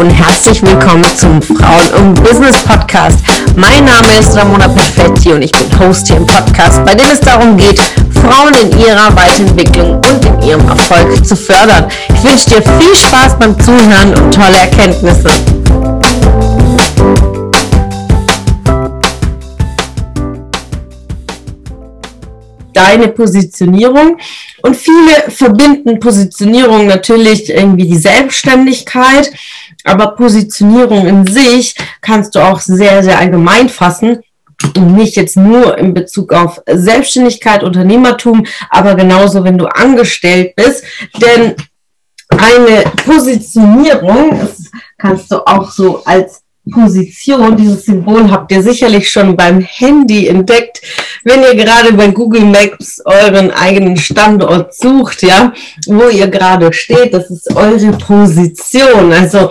Und herzlich willkommen zum Frauen und Business Podcast. Mein Name ist Ramona Perfetti und ich bin Host hier im Podcast, bei dem es darum geht, Frauen in ihrer Weiterentwicklung und in ihrem Erfolg zu fördern. Ich wünsche dir viel Spaß beim Zuhören und tolle Erkenntnisse. deine Positionierung. Und viele verbinden Positionierung natürlich irgendwie die Selbstständigkeit, aber Positionierung in sich kannst du auch sehr, sehr allgemein fassen. Und nicht jetzt nur in Bezug auf Selbstständigkeit, Unternehmertum, aber genauso, wenn du angestellt bist. Denn eine Positionierung, kannst du auch so als Position, dieses Symbol habt ihr sicherlich schon beim Handy entdeckt, wenn ihr gerade bei Google Maps euren eigenen Standort sucht, ja, wo ihr gerade steht, das ist eure Position. Also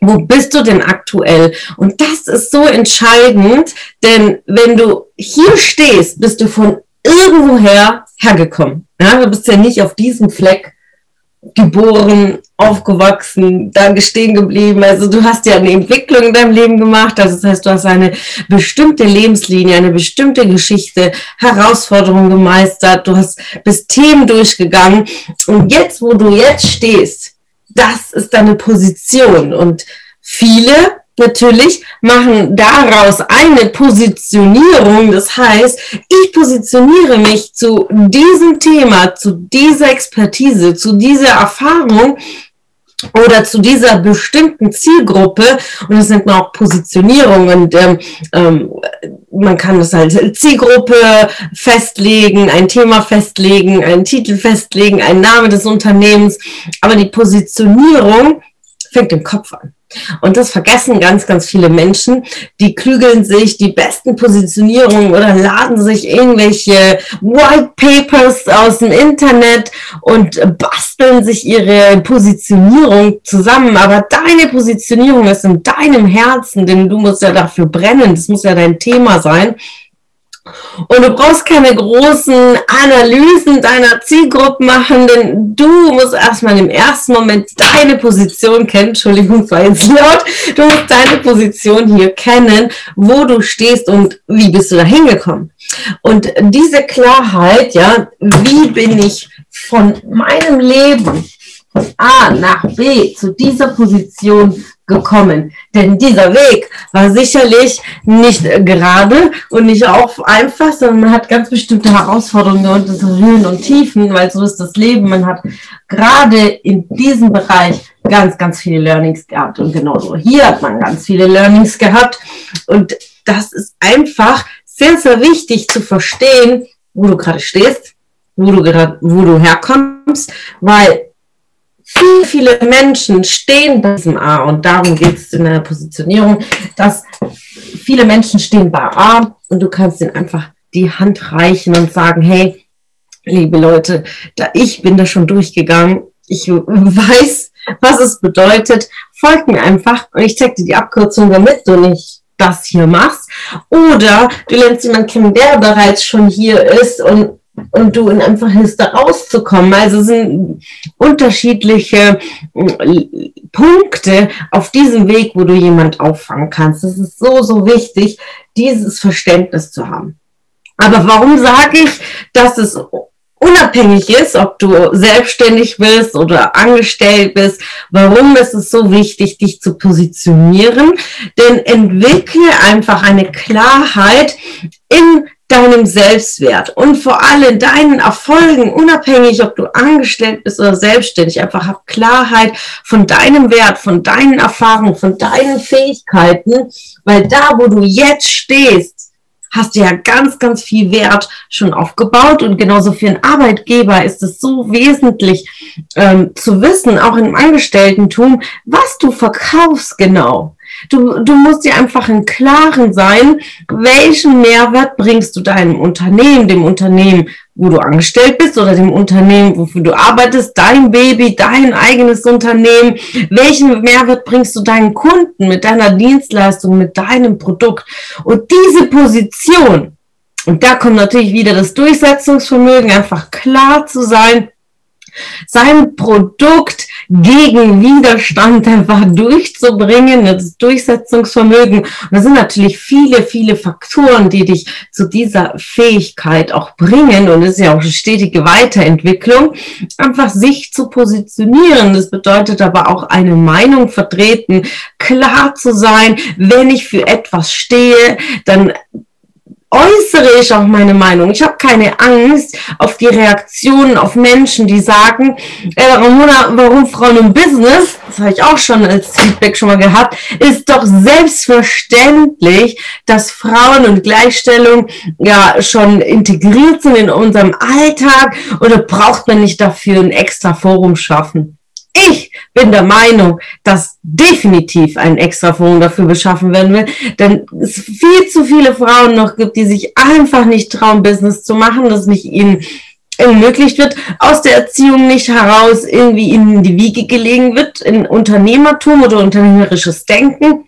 wo bist du denn aktuell? Und das ist so entscheidend, denn wenn du hier stehst, bist du von irgendwoher hergekommen. Ja, du bist ja nicht auf diesem Fleck geboren, aufgewachsen, da stehen geblieben. Also du hast ja eine Entwicklung in deinem Leben gemacht. Das heißt, du hast eine bestimmte Lebenslinie, eine bestimmte Geschichte, Herausforderungen gemeistert. Du hast bis Themen durchgegangen. Und jetzt, wo du jetzt stehst, das ist deine Position. Und viele natürlich machen daraus eine Positionierung. Das heißt, ich positioniere mich zu diesem Thema, zu dieser Expertise, zu dieser Erfahrung oder zu dieser bestimmten Zielgruppe und das nennt man auch Positionierung und ähm, ähm, man kann das als Zielgruppe festlegen, ein Thema festlegen, einen Titel festlegen, einen Name des Unternehmens, aber die Positionierung fängt im Kopf an. Und das vergessen ganz, ganz viele Menschen. Die klügeln sich die besten Positionierungen oder laden sich irgendwelche White Papers aus dem Internet und basteln sich ihre Positionierung zusammen. Aber deine Positionierung ist in deinem Herzen, denn du musst ja dafür brennen. Das muss ja dein Thema sein. Und du brauchst keine großen Analysen deiner Zielgruppe machen, denn du musst erstmal im ersten Moment deine Position kennen. Entschuldigung, es war jetzt laut. Du musst deine Position hier kennen, wo du stehst und wie bist du da hingekommen. Und diese Klarheit, ja, wie bin ich von meinem Leben von A nach B zu dieser Position gekommen. Denn dieser Weg war sicherlich nicht gerade und nicht auch einfach, sondern man hat ganz bestimmte Herausforderungen und Höhen und Tiefen, weil so ist das Leben. Man hat gerade in diesem Bereich ganz, ganz viele Learnings gehabt und genauso hier hat man ganz viele Learnings gehabt und das ist einfach sehr, sehr wichtig zu verstehen, wo du gerade stehst, wo du gerade, wo du herkommst, weil viele, viele Menschen stehen bei diesem A und darum geht es in der Positionierung, dass viele Menschen stehen bei A und du kannst ihnen einfach die Hand reichen und sagen, hey, liebe Leute, da ich bin da schon durchgegangen, ich weiß, was es bedeutet, folgt mir einfach und ich zeig dir die Abkürzung, damit du nicht das hier machst. Oder du lernst jemanden kennen, der bereits schon hier ist und und du in einfach hilfst, da rauszukommen. Also sind unterschiedliche äh, Punkte auf diesem Weg, wo du jemand auffangen kannst. Das ist so, so wichtig, dieses Verständnis zu haben. Aber warum sage ich, dass es unabhängig ist, ob du selbstständig bist oder angestellt bist, warum ist es so wichtig, dich zu positionieren? Denn entwickle einfach eine Klarheit in deinem Selbstwert und vor allem deinen Erfolgen, unabhängig, ob du angestellt bist oder selbstständig, einfach hab Klarheit von deinem Wert, von deinen Erfahrungen, von deinen Fähigkeiten, weil da, wo du jetzt stehst, hast du ja ganz, ganz viel Wert schon aufgebaut und genauso für einen Arbeitgeber ist es so wesentlich ähm, zu wissen, auch im Angestellten-Tum, was du verkaufst genau. Du, du musst dir einfach im Klaren sein, welchen Mehrwert bringst du deinem Unternehmen, dem Unternehmen, wo du angestellt bist oder dem Unternehmen, wofür du arbeitest, dein Baby, dein eigenes Unternehmen. Welchen Mehrwert bringst du deinen Kunden mit deiner Dienstleistung, mit deinem Produkt? Und diese Position, und da kommt natürlich wieder das Durchsetzungsvermögen, einfach klar zu sein, sein Produkt gegen Widerstand einfach durchzubringen, das Durchsetzungsvermögen. Und das sind natürlich viele, viele Faktoren, die dich zu dieser Fähigkeit auch bringen. Und es ist ja auch eine stetige Weiterentwicklung, einfach sich zu positionieren. Das bedeutet aber auch eine Meinung vertreten, klar zu sein, wenn ich für etwas stehe, dann äußere ich auch meine Meinung. Ich habe keine Angst auf die Reaktionen auf Menschen, die sagen, äh, Ramona, warum Frauen im Business, das habe ich auch schon als Feedback schon mal gehabt, ist doch selbstverständlich, dass Frauen und Gleichstellung ja schon integriert sind in unserem Alltag oder braucht man nicht dafür ein extra Forum schaffen? Ich bin der Meinung, dass definitiv ein extra Fonds dafür beschaffen werden will, denn es viel zu viele Frauen noch gibt, die sich einfach nicht trauen, Business zu machen, das nicht ihnen ermöglicht wird, aus der Erziehung nicht heraus irgendwie in die Wiege gelegen wird, in Unternehmertum oder unternehmerisches Denken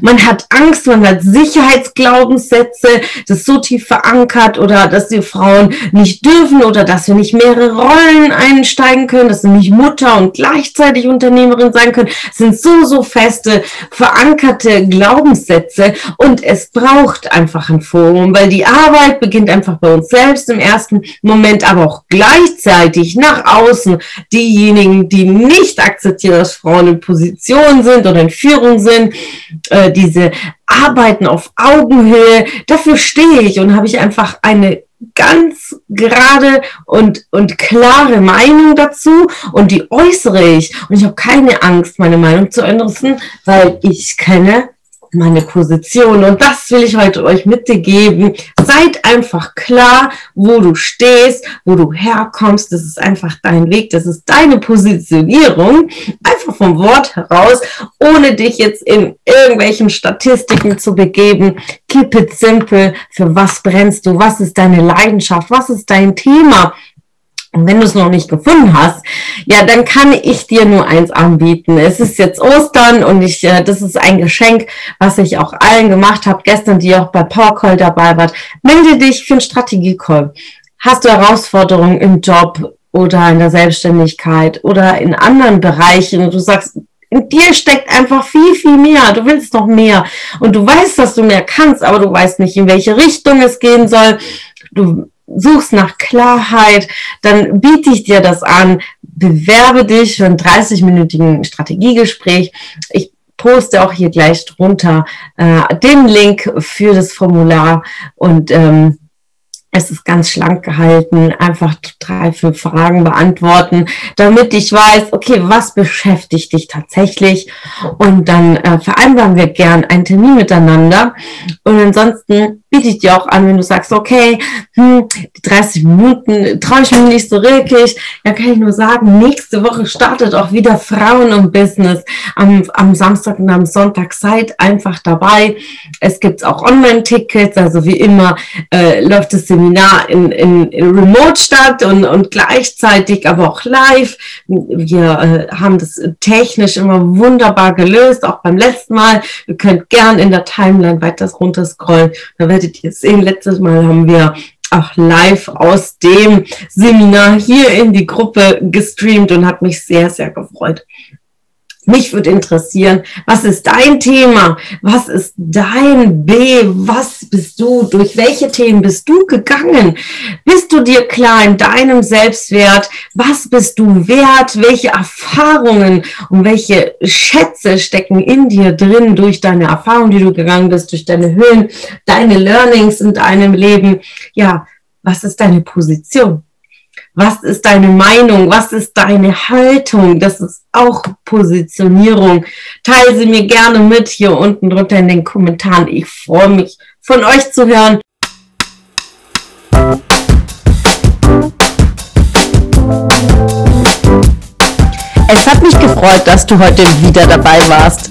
man hat Angst, man hat Sicherheitsglaubenssätze, das ist so tief verankert oder dass die Frauen nicht dürfen oder dass wir nicht mehrere Rollen einsteigen können, dass sie nicht Mutter und gleichzeitig Unternehmerin sein können. Das sind so, so feste, verankerte Glaubenssätze und es braucht einfach ein Forum, weil die Arbeit beginnt einfach bei uns selbst im ersten Moment, aber auch gleichzeitig nach außen diejenigen, die nicht akzeptieren, dass Frauen in Position sind oder in Führung sind, äh, diese Arbeiten auf Augenhöhe, dafür stehe ich und habe ich einfach eine ganz gerade und, und klare Meinung dazu und die äußere ich. Und ich habe keine Angst, meine Meinung zu ändern, weil ich kenne meine Position. Und das will ich heute euch mitgeben. Seid einfach klar, wo du stehst, wo du herkommst. Das ist einfach dein Weg. Das ist deine Positionierung. Einfach vom Wort heraus, ohne dich jetzt in irgendwelchen Statistiken zu begeben. Keep it simple. Für was brennst du? Was ist deine Leidenschaft? Was ist dein Thema? Und wenn du es noch nicht gefunden hast, ja, dann kann ich dir nur eins anbieten. Es ist jetzt Ostern und ich, äh, das ist ein Geschenk, was ich auch allen gemacht habe, gestern, die auch bei PowerCall dabei war. Melde dich für einen Strategiecall. Hast du Herausforderungen im Job oder in der Selbstständigkeit oder in anderen Bereichen und du sagst, in dir steckt einfach viel, viel mehr. Du willst noch mehr. Und du weißt, dass du mehr kannst, aber du weißt nicht, in welche Richtung es gehen soll. Du suchst nach Klarheit, dann biete ich dir das an. Bewerbe dich für ein 30-minütigen Strategiegespräch. Ich poste auch hier gleich drunter äh, den Link für das Formular und ähm, es ist ganz schlank gehalten, einfach drei, fünf Fragen beantworten, damit ich weiß, okay, was beschäftigt dich tatsächlich? Und dann äh, vereinbaren wir gern einen Termin miteinander. Und ansonsten biete ich dir auch an, wenn du sagst, okay, hm, die 30 Minuten traue ich mir nicht so wirklich, dann kann ich nur sagen, nächste Woche startet auch wieder Frauen und Business am, am Samstag und am Sonntag. Seid einfach dabei. Es gibt auch Online-Tickets, also wie immer äh, läuft das Seminar in, in, in Remote statt und, und gleichzeitig aber auch live. Wir äh, haben das technisch immer wunderbar gelöst, auch beim letzten Mal. Ihr könnt gern in der Timeline weiter runterscrollen. Da werdet ihr sehen, letztes Mal haben wir auch live aus dem Seminar hier in die Gruppe gestreamt und hat mich sehr, sehr gefreut. Mich würde interessieren, was ist dein Thema? Was ist dein B? Was bist du? Durch welche Themen bist du gegangen? Bist du dir klar in deinem Selbstwert? Was bist du wert? Welche Erfahrungen und welche Schätze stecken in dir drin durch deine Erfahrungen, die du gegangen bist, durch deine Höhen, deine Learnings in deinem Leben? Ja, was ist deine Position? Was ist deine Meinung? Was ist deine Haltung? Das ist auch Positionierung. Teile sie mir gerne mit hier unten drunter in den Kommentaren. Ich freue mich, von euch zu hören. Es hat mich gefreut, dass du heute wieder dabei warst.